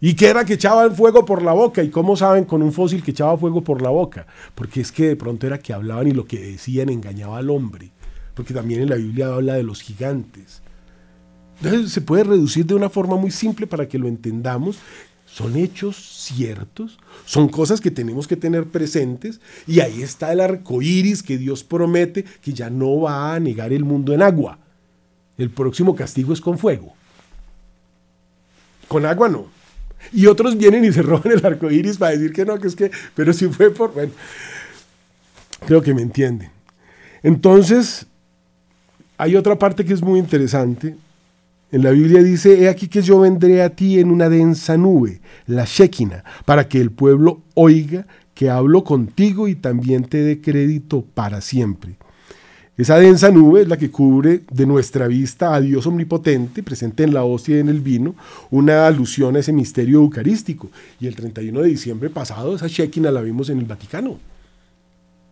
¿Y qué era que echaban fuego por la boca? ¿Y cómo saben con un fósil que echaba fuego por la boca? Porque es que de pronto era que hablaban y lo que decían engañaba al hombre. Porque también en la Biblia habla de los gigantes. Entonces se puede reducir de una forma muy simple para que lo entendamos. Son hechos ciertos, son cosas que tenemos que tener presentes y ahí está el arco iris que Dios promete que ya no va a negar el mundo en agua. El próximo castigo es con fuego. Con agua no. Y otros vienen y se roban el arco iris para decir que no, que es que, pero si fue por. Bueno, creo que me entienden. Entonces, hay otra parte que es muy interesante. En la Biblia dice, he aquí que yo vendré a ti en una densa nube, la Shekinah, para que el pueblo oiga que hablo contigo y también te dé crédito para siempre. Esa densa nube es la que cubre de nuestra vista a Dios omnipotente, presente en la hostia y en el vino, una alusión a ese misterio eucarístico. Y el 31 de diciembre pasado, esa Shekinah la vimos en el Vaticano.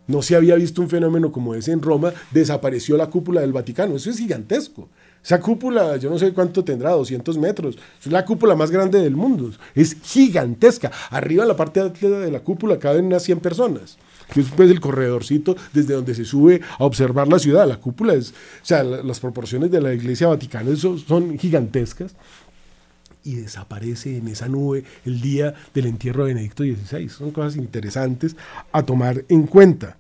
No se había visto un fenómeno como ese en Roma, desapareció la cúpula del Vaticano. Eso es gigantesco. Esa cúpula, yo no sé cuánto tendrá, 200 metros. Es la cúpula más grande del mundo. Es gigantesca. Arriba, en la parte de la cúpula, caben unas 100 personas que es pues el corredorcito desde donde se sube a observar la ciudad. La cúpula es, o sea, las proporciones de la iglesia vaticana son, son gigantescas y desaparece en esa nube el día del entierro de Benedicto XVI. Son cosas interesantes a tomar en cuenta.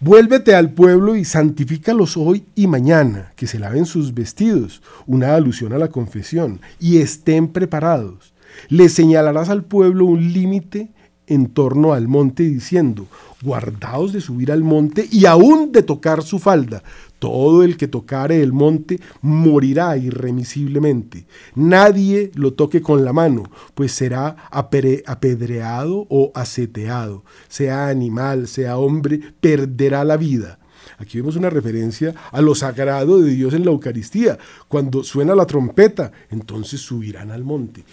Vuélvete al pueblo y santifícalos hoy y mañana, que se laven sus vestidos, una alusión a la confesión, y estén preparados. Le señalarás al pueblo un límite en torno al monte diciendo, guardaos de subir al monte y aún de tocar su falda. Todo el que tocare el monte morirá irremisiblemente. Nadie lo toque con la mano, pues será apedreado o aseteado. Sea animal, sea hombre, perderá la vida. Aquí vemos una referencia a lo sagrado de Dios en la Eucaristía. Cuando suena la trompeta, entonces subirán al monte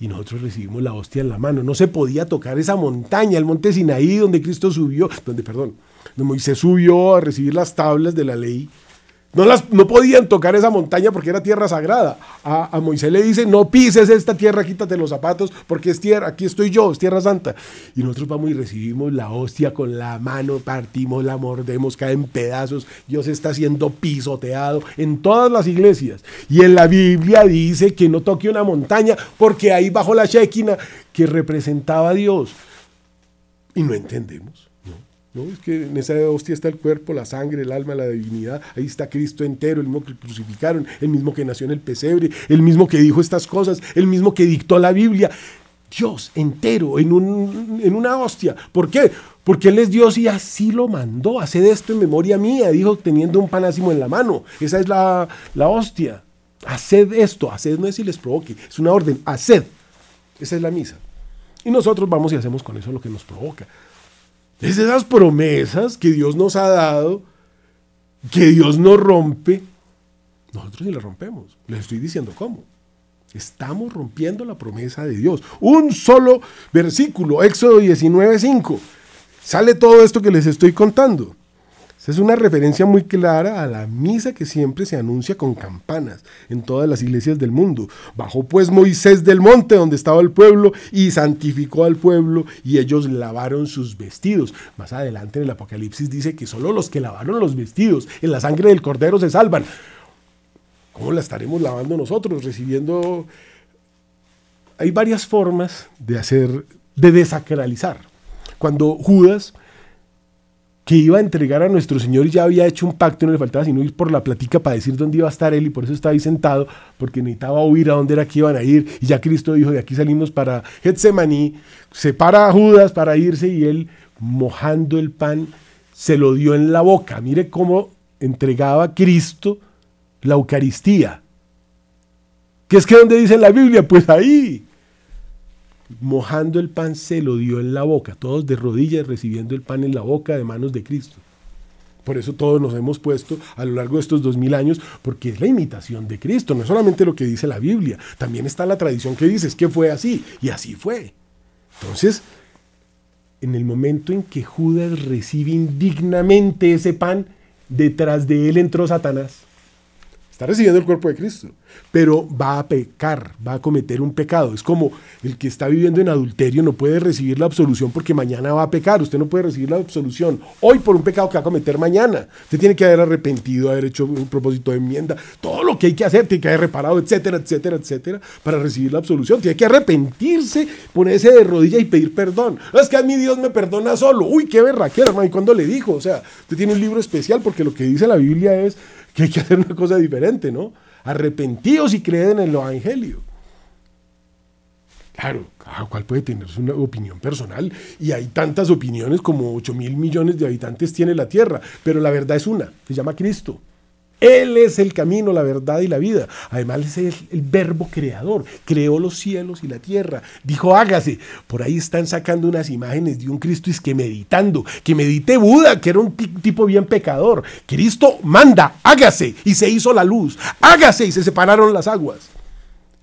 y nosotros recibimos la hostia en la mano. No se podía tocar esa montaña, el monte Sinaí, donde Cristo subió, donde, perdón, donde Moisés subió a recibir las tablas de la ley. No, las, no podían tocar esa montaña porque era tierra sagrada. A, Moisés le dice, no pises esta tierra, quítate los zapatos, porque es tierra, aquí estoy yo, es tierra santa. Y nosotros vamos y recibimos la hostia con la mano, partimos, la mordemos, cae en pedazos. Dios está siendo pisoteado en todas las iglesias. Y en la Biblia dice que no toque una montaña porque ahí bajo la Shekinah que representaba a Dios. Y no entendemos. Es que en esa hostia está el cuerpo, la sangre, el alma, la divinidad. Ahí está Cristo entero, el mismo que crucificaron, el mismo que nació en el pesebre, el mismo que dijo estas cosas, el mismo que dictó la Biblia. Dios entero en, un, en una hostia. ¿Por qué? Porque Él es Dios y así lo mandó. Haced esto en memoria mía, dijo teniendo un panásimo en la mano. Esa es la, la hostia. Haced esto, haced no es si les provoque, es una orden, haced. Esa es la misa. Y nosotros vamos y hacemos con eso lo que nos provoca. Es esas promesas que Dios nos ha dado, que Dios no rompe, nosotros sí las rompemos. Les estoy diciendo cómo. Estamos rompiendo la promesa de Dios. Un solo versículo, Éxodo 19:5. Sale todo esto que les estoy contando es una referencia muy clara a la misa que siempre se anuncia con campanas en todas las iglesias del mundo. Bajó pues Moisés del monte donde estaba el pueblo y santificó al pueblo y ellos lavaron sus vestidos. Más adelante en el Apocalipsis dice que solo los que lavaron los vestidos en la sangre del cordero se salvan. ¿Cómo la estaremos lavando nosotros? Recibiendo... Hay varias formas de hacer, de desacralizar. Cuando Judas que iba a entregar a nuestro Señor y ya había hecho un pacto, no le faltaba sino ir por la platica para decir dónde iba a estar él y por eso estaba ahí sentado, porque necesitaba oír a dónde era que iban a ir. Y ya Cristo dijo, de aquí salimos para Getsemaní, se para a Judas para irse y él, mojando el pan, se lo dio en la boca. Mire cómo entregaba Cristo la Eucaristía. ¿Qué es que donde dice la Biblia? Pues ahí, mojando el pan, se lo dio en la boca, todos de rodillas recibiendo el pan en la boca de manos de Cristo. Por eso todos nos hemos puesto a lo largo de estos dos mil años, porque es la imitación de Cristo, no solamente lo que dice la Biblia, también está la tradición que dice, es que fue así, y así fue. Entonces, en el momento en que Judas recibe indignamente ese pan, detrás de él entró Satanás Está recibiendo el cuerpo de Cristo, pero va a pecar, va a cometer un pecado. Es como el que está viviendo en adulterio no puede recibir la absolución porque mañana va a pecar. Usted no puede recibir la absolución hoy por un pecado que va a cometer mañana. Usted tiene que haber arrepentido, haber hecho un propósito de enmienda, todo lo que hay que hacer, tiene que haber reparado, etcétera, etcétera, etcétera, para recibir la absolución. Tiene que arrepentirse, ponerse de rodilla y pedir perdón. No es que a mi Dios me perdona solo. Uy, qué berraquera, hermano. ¿Y cuándo le dijo? O sea, usted tiene un libro especial porque lo que dice la Biblia es que hay que hacer una cosa diferente, ¿no? Arrepentíos y creed en el Evangelio. Claro, cada cual puede tener una opinión personal y hay tantas opiniones como 8 mil millones de habitantes tiene la Tierra, pero la verdad es una, se llama Cristo. Él es el camino, la verdad y la vida. Además es el, verbo creador. Creó los cielos y la tierra. Dijo, hágase. Por ahí están sacando unas imágenes de un Cristo es que meditando, que medite Buda, que era un tipo bien pecador. Cristo manda, hágase. Y se hizo la luz. Hágase y se separaron las aguas.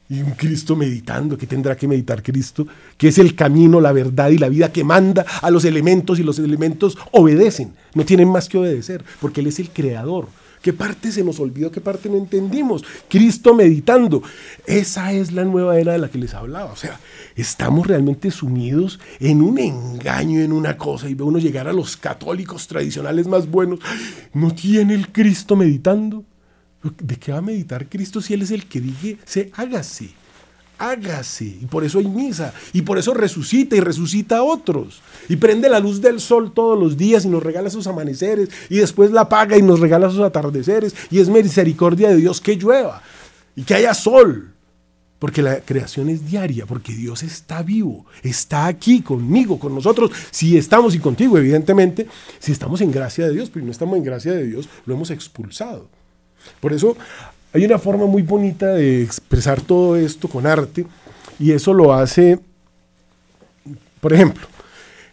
Y un Cristo meditando, que tendrá que meditar Cristo, que es el camino, la verdad y la vida que manda a los elementos y los elementos obedecen. No tienen más que obedecer, porque Él es el creador. ¿Qué parte se nos olvidó? ¿Qué parte no entendimos? Cristo meditando. Esa es la nueva era de la que les hablaba. O sea, estamos realmente sumidos en un engaño, en una cosa. Y ve uno llegar a los católicos tradicionales más buenos. ¿No tiene el Cristo meditando? ¿De qué va a meditar Cristo si Él es el que dice, se hágase? Hágase. Y por eso hay misa. Y por eso resucita y resucita a otros. Y prende la luz del sol todos los días y nos regala sus amaneceres. Y después la apaga y nos regala sus atardeceres. Y es misericordia de Dios que llueva. Y que haya sol. Porque la creación es diaria, porque Dios está vivo, está aquí conmigo, con nosotros, si estamos y contigo, evidentemente, si estamos en gracia de Dios, pero no estamos en gracia de Dios, lo hemos expulsado. Por eso hay una forma muy bonita de expresar todo esto con arte, y eso lo hace, por ejemplo,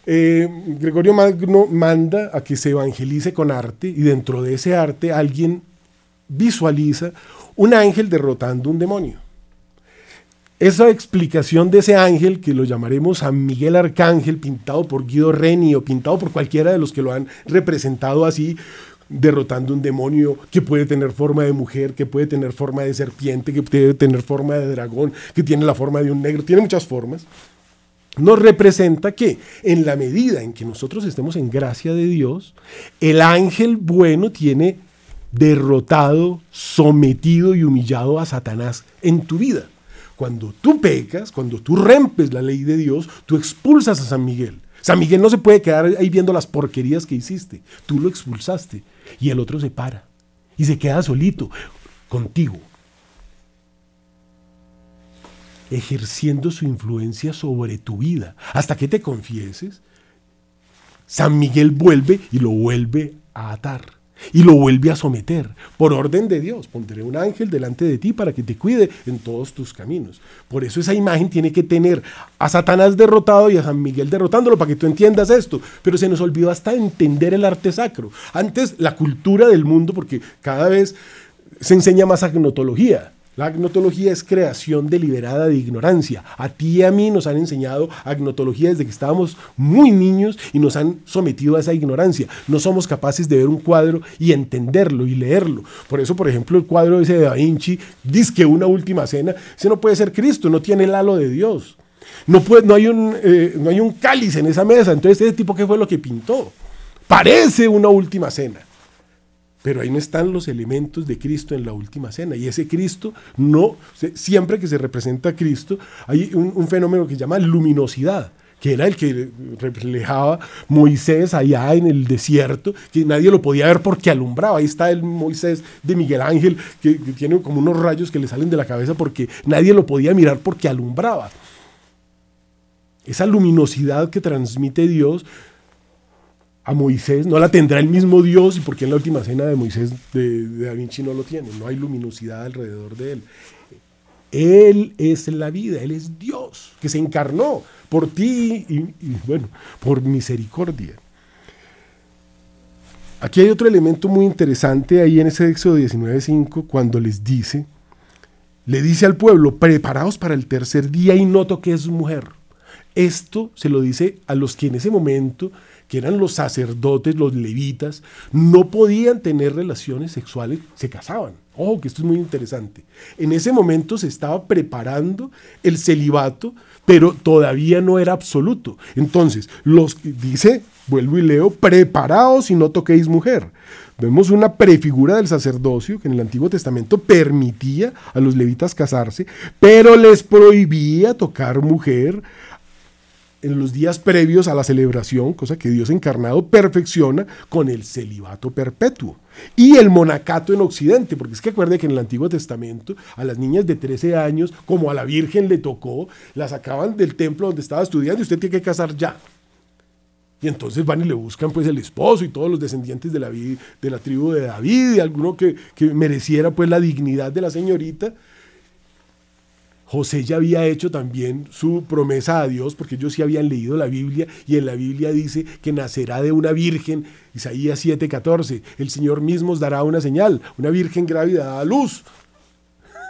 eh, Gregorio Magno manda a que se evangelice con arte, y dentro de ese arte alguien visualiza un ángel derrotando un demonio. Esa explicación de ese ángel, que lo llamaremos San Miguel Arcángel, pintado por Guido Reni o pintado por cualquiera de los que lo han representado así, derrotando un demonio que puede tener forma de mujer, que puede tener forma de serpiente, que puede tener forma de dragón, que tiene la forma de un negro, tiene muchas formas, nos representa que en la medida en que nosotros estemos en gracia de Dios, el ángel bueno tiene derrotado, sometido y humillado a Satanás en tu vida. Cuando tú pecas, cuando tú rompes la ley de Dios, tú expulsas a San Miguel. San Miguel no se puede quedar ahí viendo las porquerías que hiciste. Tú lo expulsaste y el otro se para y se queda solito contigo, ejerciendo su influencia sobre tu vida. Hasta que te confieses, San Miguel vuelve y lo vuelve a atar y lo vuelve a someter. Por orden de Dios, pondré un ángel delante de ti para que te cuide en todos tus caminos. Por eso esa imagen tiene que tener a Satanás derrotado y a San Miguel derrotándolo para que tú entiendas esto. Pero se nos olvidó hasta entender el arte sacro. Antes la cultura del mundo, porque cada vez se enseña más agnotología. La agnotología es creación deliberada de ignorancia. A ti y a mí nos han enseñado agnotología desde que estábamos muy niños y nos han sometido a esa ignorancia. No somos capaces de ver un cuadro y entenderlo y leerlo. Por eso, por ejemplo, el cuadro ese de Da Vinci dice que una última cena, ese no puede ser Cristo, no tiene el halo de Dios. No, puede, no, hay un, eh, no hay un cáliz en esa mesa. Entonces, ese tipo, ¿qué fue lo que pintó? Parece una última cena. Pero ahí no están los elementos de Cristo en la última cena. Y ese Cristo no, siempre que se representa a Cristo, hay un, fenómeno que se llama luminosidad que era el que reflejaba Moisés allá en el desierto, que nadie lo podía ver porque alumbraba. Ahí está el Moisés de Miguel Ángel, que, que, tiene como unos rayos que le salen de la cabeza porque nadie lo podía mirar porque alumbraba. Esa luminosidad que transmite Dios a Moisés, no la tendrá el mismo Dios, y porque en la última cena de Moisés de, Da Vinci no lo tiene, no hay luminosidad alrededor de él. Él es la vida, Él es Dios, que se encarnó por ti y, y bueno, por misericordia. Aquí hay otro elemento muy interesante ahí en ese Éxodo 19.5, cuando les dice, le dice al pueblo, preparaos para el tercer día y no toques mujer. Esto se lo dice a los que en ese momento que eran los sacerdotes, los levitas, no podían tener relaciones sexuales, se casaban. Ojo, que esto es muy interesante. En ese momento se estaba preparando el celibato, pero todavía no era absoluto. Entonces, los dice, vuelvo y leo, preparaos y no toquéis mujer. Vemos una prefigura del sacerdocio que en el Antiguo Testamento permitía a los levitas casarse, pero les prohibía tocar mujer en los días previos a la celebración, cosa que Dios encarnado perfecciona con el celibato perpetuo. Y el monacato en Occidente, porque es que acuerde que en el Antiguo Testamento a las niñas de 13 años, como a la Virgen le tocó, la sacaban del templo donde estaba estudiando y usted tiene que casar ya. Y entonces van y le buscan pues el esposo y todos los descendientes de la, de la tribu de David y alguno que, que mereciera pues la dignidad de la señorita José ya había hecho también su promesa a Dios, porque ellos sí habían leído la Biblia, y en la Biblia dice que nacerá de una virgen, Isaías 7:14, el Señor mismo os dará una señal, una virgen grávida da a luz.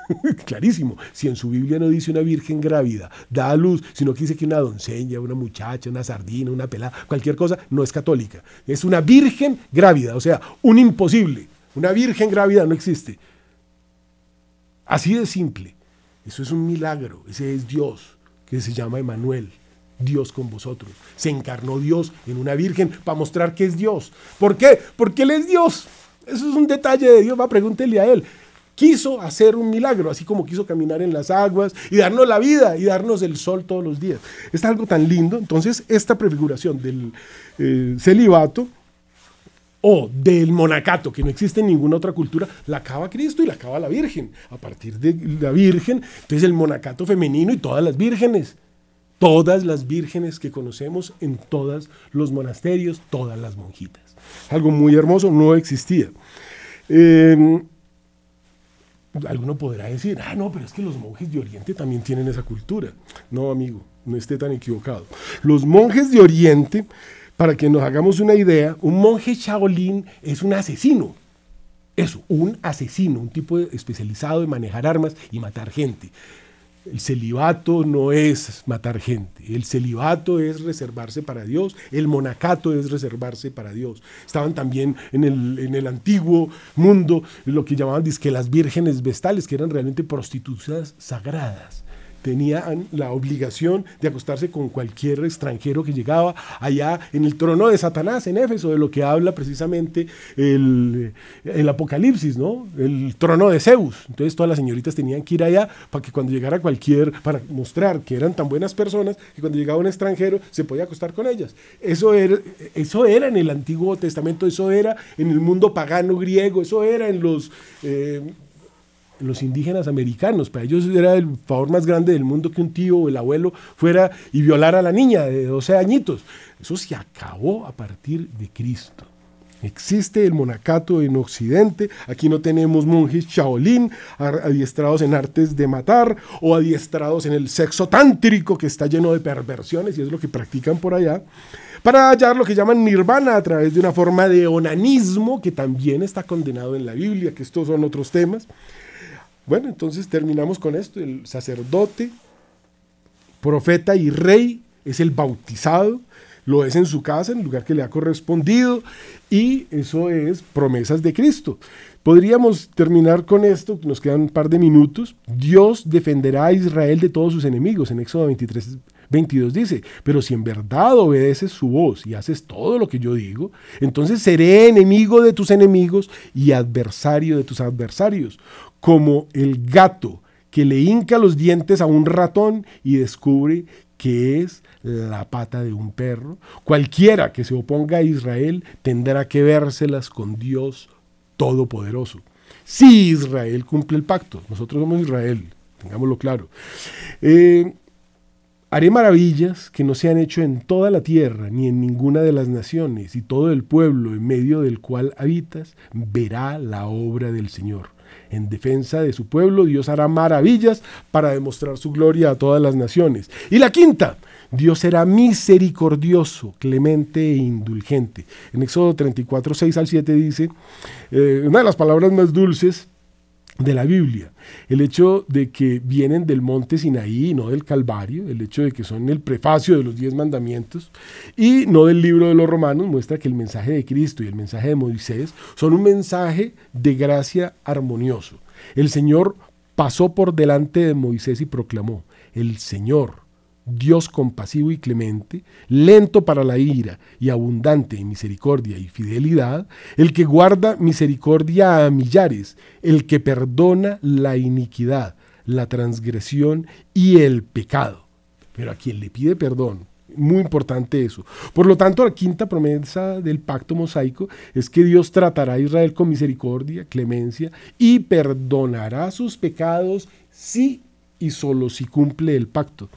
[LAUGHS] Clarísimo, si en su Biblia no dice una virgen grávida, da a luz, sino que dice que una doncella, una muchacha, una sardina, una pelada, cualquier cosa, no es católica. Es una virgen grávida, o sea, un imposible. Una virgen grávida no existe. Así de simple. Eso es un milagro, ese es Dios, que se llama Emanuel, Dios con vosotros. Se encarnó Dios en una virgen para mostrar que es Dios. ¿Por qué? Porque Él es Dios. Eso es un detalle de Dios, va, pregúntele a Él. quiso hacer un milagro, así como quiso caminar en las aguas y darnos la vida y darnos el sol todos los días. Es algo tan lindo. Entonces, esta prefiguración del eh, celibato o del monacato, que no existe en ninguna otra cultura, la acaba Cristo y la acaba la Virgen. A partir de la Virgen, entonces el monacato femenino y todas las vírgenes. Todas las vírgenes que conocemos en todos los monasterios, todas las monjitas. Algo muy hermoso, no existía. Eh, alguno podrá decir, ah, no, pero es que los monjes de Oriente también tienen esa cultura. No, amigo, no esté tan equivocado. Los monjes de Oriente, para que nos hagamos una idea, un monje Shaolin es un asesino. Eso, un asesino, un tipo especializado en manejar armas y matar gente. El celibato no es matar gente, el celibato es reservarse para Dios, el monacato es reservarse para Dios. Estaban también en el, en el antiguo mundo lo que llamaban disque las vírgenes vestales, que eran realmente prostitutas sagradas tenían la obligación de acostarse con cualquier extranjero que llegaba allá en el trono de Satanás, en Éfeso, de lo que habla precisamente el, el, Apocalipsis, ¿no? El trono de Zeus. Entonces todas las señoritas tenían que ir allá para que cuando llegara cualquier, para mostrar que eran tan buenas personas, que cuando llegaba un extranjero se podía acostar con ellas. Eso era, eso era en el Antiguo Testamento, eso era en el mundo pagano griego, eso era en los... Eh, los indígenas americanos. Para ellos era el favor más grande del mundo que un tío o el abuelo fuera y violara a la niña de 12 añitos. Eso se acabó a partir de Cristo. Existe el monacato en Occidente. Aquí no tenemos monjes Shaolin adiestrados en artes de matar o adiestrados en el sexo tántrico que está lleno de perversiones y es lo que practican por allá. Para hallar lo que llaman nirvana a través de una forma de onanismo que también está condenado en la Biblia, que estos son otros temas. Bueno, entonces terminamos con esto. El sacerdote, profeta y rey es el bautizado, lo es en su casa, en el lugar que le ha correspondido, y eso es promesas de Cristo. Podríamos terminar con esto, nos quedan un par de minutos. Dios defenderá a Israel de todos sus enemigos. En Éxodo 23, 22 dice, pero si en verdad obedeces su voz y haces todo lo que yo digo, entonces seré enemigo de tus enemigos y adversario de tus adversarios como el gato que le hinca los dientes a un ratón y descubre que es la pata de un perro. Cualquiera que se oponga a Israel tendrá que vérselas con Dios Todopoderoso. Si Israel cumple el pacto, nosotros somos Israel, tengámoslo claro. Eh, Haré maravillas que no se han hecho en toda la tierra ni en ninguna de las naciones, y todo el pueblo en medio del cual habitas verá la obra del Señor en defensa de su pueblo, Dios hará maravillas para demostrar su gloria a todas las naciones. Y la quinta, Dios será misericordioso, clemente e indulgente. En Éxodo 34, 6 al 7 dice, eh, una de las palabras más dulces de la Biblia. El hecho de que vienen del monte Sinaí no del Calvario, el hecho de que son el prefacio de los diez mandamientos y no del libro de los romanos, muestra que el mensaje de Cristo y el mensaje de Moisés son un mensaje de gracia armonioso. El Señor pasó por delante de Moisés y proclamó, el Señor Dios compasivo y clemente, lento para la ira y abundante en misericordia y fidelidad, el que guarda misericordia a millares, el que perdona la iniquidad, la transgresión y el pecado. Pero a quien le pide perdón, muy importante eso. Por lo tanto, la quinta promesa del pacto mosaico es que Dios tratará a Israel con misericordia, clemencia y perdonará sus pecados si y solo si cumple el pacto.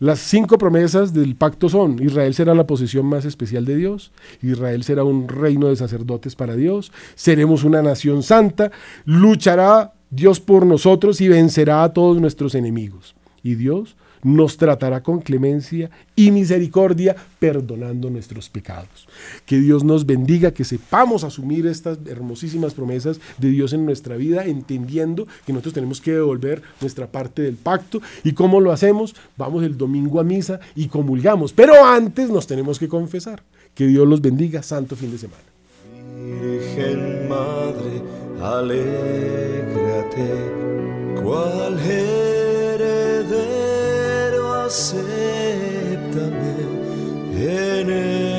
Las cinco promesas del pacto son, Israel será la posesión más especial de Dios, Israel será un reino de sacerdotes para Dios, seremos una nación santa, luchará Dios por nosotros y vencerá a todos nuestros enemigos. Y Dios nos tratará con clemencia y misericordia, perdonando nuestros pecados. Que Dios nos bendiga, que sepamos asumir estas hermosísimas promesas de Dios en nuestra vida, entendiendo que nosotros tenemos que devolver nuestra parte del pacto. ¿Y cómo lo hacemos? Vamos el domingo a misa y comulgamos, pero antes nos tenemos que confesar. Que Dios los bendiga, santo fin de semana. Virgen Madre, alégrate, cual acepta-me, en él.